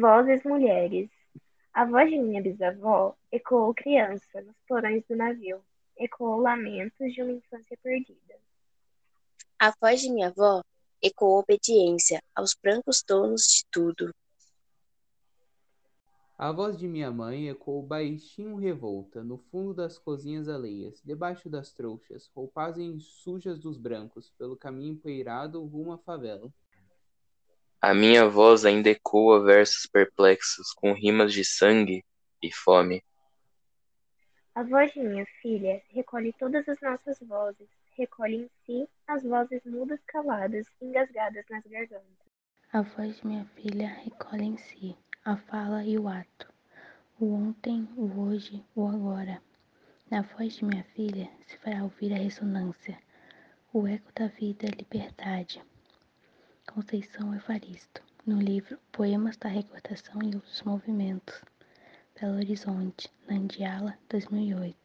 Vozes mulheres. A voz de minha bisavó ecoou criança nos porões do navio, ecoou lamentos de uma infância perdida. A voz de minha avó ecoou obediência aos brancos donos de tudo. A voz de minha mãe ecoou baixinho revolta, no fundo das cozinhas alheias, debaixo das trouxas, roupagens sujas dos brancos, pelo caminho empoeirado rumo à favela. A minha voz ainda ecoa versos perplexos, com rimas de sangue e fome. A voz de minha filha recolhe todas as nossas vozes, recolhe em si as vozes mudas caladas, engasgadas nas gargantas. A voz de minha filha recolhe em si a fala e o ato, o ontem, o hoje, o agora. Na voz de minha filha se fará ouvir a ressonância, o eco da vida e liberdade. Conceição Evaristo, no livro Poemas da Recordação e Outros Movimentos, Belo Horizonte, Nandiala, 2008.